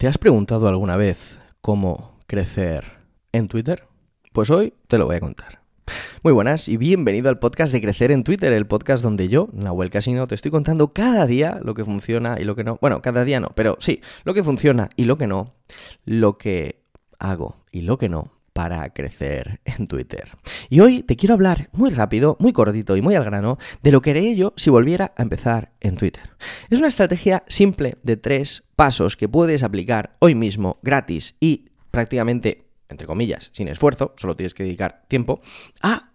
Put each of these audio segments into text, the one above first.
¿Te has preguntado alguna vez cómo crecer en Twitter? Pues hoy te lo voy a contar. Muy buenas y bienvenido al podcast de Crecer en Twitter, el podcast donde yo, Nahuel Casino, te estoy contando cada día lo que funciona y lo que no. Bueno, cada día no, pero sí, lo que funciona y lo que no, lo que hago y lo que no para crecer en Twitter. Y hoy te quiero hablar muy rápido, muy cortito y muy al grano de lo que haré yo si volviera a empezar en Twitter. Es una estrategia simple de tres pasos que puedes aplicar hoy mismo gratis y prácticamente, entre comillas, sin esfuerzo, solo tienes que dedicar tiempo, a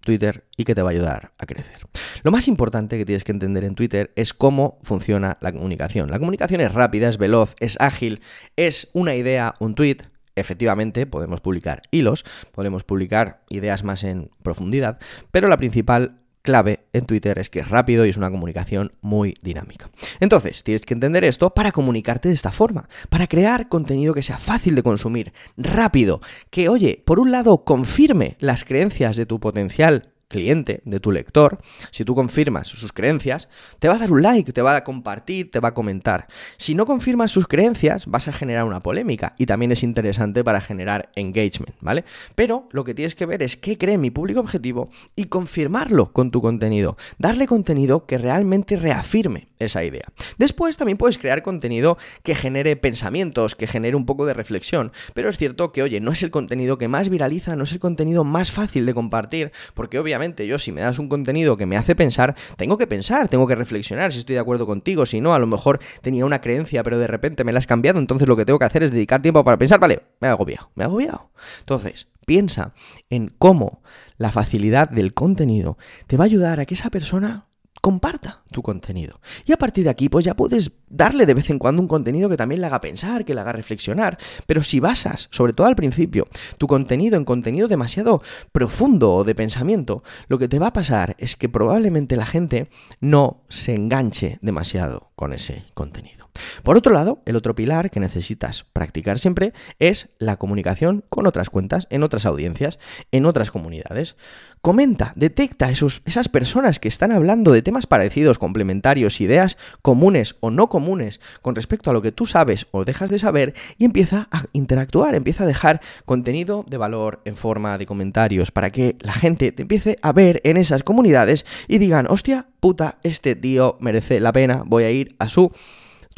Twitter y que te va a ayudar a crecer. Lo más importante que tienes que entender en Twitter es cómo funciona la comunicación. La comunicación es rápida, es veloz, es ágil, es una idea, un tweet, efectivamente podemos publicar hilos, podemos publicar ideas más en profundidad, pero la principal clave en Twitter es que es rápido y es una comunicación muy dinámica. Entonces, tienes que entender esto para comunicarte de esta forma, para crear contenido que sea fácil de consumir, rápido, que oye, por un lado confirme las creencias de tu potencial cliente, de tu lector, si tú confirmas sus creencias, te va a dar un like, te va a compartir, te va a comentar. Si no confirmas sus creencias, vas a generar una polémica y también es interesante para generar engagement, ¿vale? Pero lo que tienes que ver es qué cree mi público objetivo y confirmarlo con tu contenido, darle contenido que realmente reafirme esa idea. Después también puedes crear contenido que genere pensamientos, que genere un poco de reflexión, pero es cierto que, oye, no es el contenido que más viraliza, no es el contenido más fácil de compartir, porque obviamente yo si me das un contenido que me hace pensar, tengo que pensar, tengo que reflexionar si estoy de acuerdo contigo, si no, a lo mejor tenía una creencia, pero de repente me la has cambiado, entonces lo que tengo que hacer es dedicar tiempo para pensar, vale, me he agobiado, me he agobiado. Entonces, piensa en cómo la facilidad del contenido te va a ayudar a que esa persona comparta tu contenido. Y a partir de aquí, pues ya puedes darle de vez en cuando un contenido que también le haga pensar, que le haga reflexionar. Pero si basas, sobre todo al principio, tu contenido en contenido demasiado profundo o de pensamiento, lo que te va a pasar es que probablemente la gente no se enganche demasiado con ese contenido. Por otro lado, el otro pilar que necesitas practicar siempre es la comunicación con otras cuentas, en otras audiencias, en otras comunidades. Comenta, detecta esas personas que están hablando de temas parecidos, complementarios, ideas comunes o no comunes con respecto a lo que tú sabes o dejas de saber y empieza a interactuar, empieza a dejar contenido de valor en forma de comentarios para que la gente te empiece a ver en esas comunidades y digan, hostia, puta, este tío merece la pena, voy a ir a su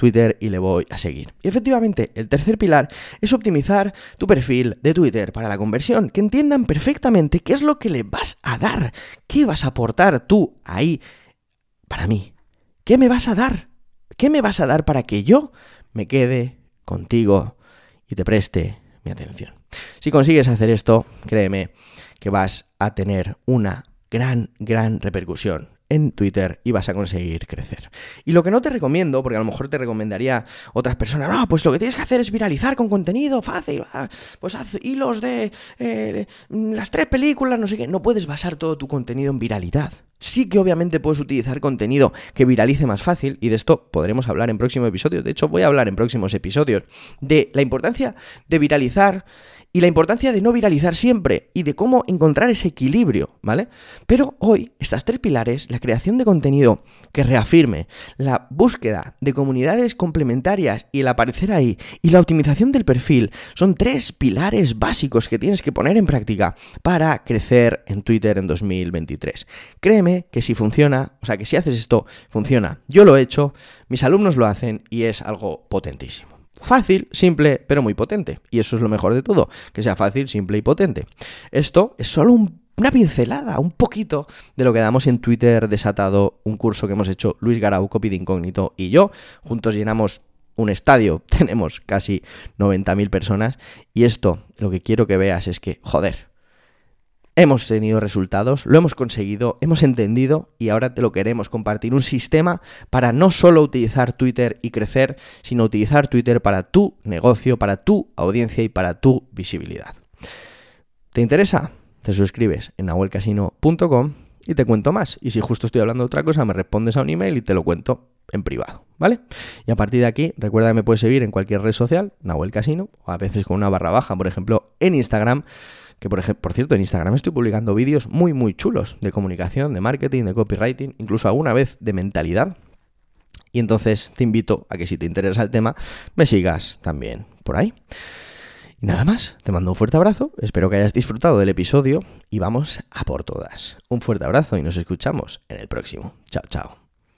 Twitter y le voy a seguir. Y efectivamente, el tercer pilar es optimizar tu perfil de Twitter para la conversión, que entiendan perfectamente qué es lo que le vas a dar, qué vas a aportar tú ahí para mí. ¿Qué me vas a dar? ¿Qué me vas a dar para que yo me quede contigo y te preste mi atención? Si consigues hacer esto, créeme que vas a tener una gran, gran repercusión en Twitter y vas a conseguir crecer. Y lo que no te recomiendo, porque a lo mejor te recomendaría otras personas, no, pues lo que tienes que hacer es viralizar con contenido fácil, pues haz hilos de eh, las tres películas, no sé qué, no puedes basar todo tu contenido en viralidad. Sí que obviamente puedes utilizar contenido que viralice más fácil y de esto podremos hablar en próximos episodios. De hecho, voy a hablar en próximos episodios de la importancia de viralizar y la importancia de no viralizar siempre y de cómo encontrar ese equilibrio, ¿vale? Pero hoy, estas tres pilares, la creación de contenido que reafirme, la búsqueda de comunidades complementarias y el aparecer ahí, y la optimización del perfil, son tres pilares básicos que tienes que poner en práctica para crecer en Twitter en 2023. Créeme que si funciona, o sea, que si haces esto, funciona. Yo lo he hecho, mis alumnos lo hacen y es algo potentísimo. Fácil, simple, pero muy potente. Y eso es lo mejor de todo, que sea fácil, simple y potente. Esto es solo una pincelada, un poquito de lo que damos en Twitter desatado, un curso que hemos hecho Luis Garau, Copy de Incógnito y yo. Juntos llenamos un estadio, tenemos casi 90.000 personas. Y esto, lo que quiero que veas es que, joder, Hemos tenido resultados, lo hemos conseguido, hemos entendido y ahora te lo queremos compartir. Un sistema para no solo utilizar Twitter y crecer, sino utilizar Twitter para tu negocio, para tu audiencia y para tu visibilidad. ¿Te interesa? Te suscribes en nahuelcasino.com y te cuento más. Y si justo estoy hablando de otra cosa, me respondes a un email y te lo cuento en privado, ¿vale? Y a partir de aquí, recuerda que me puedes seguir en cualquier red social, Nahuel Casino, o a veces con una barra baja, por ejemplo, en Instagram que por, por cierto en Instagram estoy publicando vídeos muy muy chulos de comunicación, de marketing, de copywriting, incluso alguna vez de mentalidad. Y entonces te invito a que si te interesa el tema, me sigas también por ahí. Y nada más, te mando un fuerte abrazo, espero que hayas disfrutado del episodio y vamos a por todas. Un fuerte abrazo y nos escuchamos en el próximo. Chao, chao.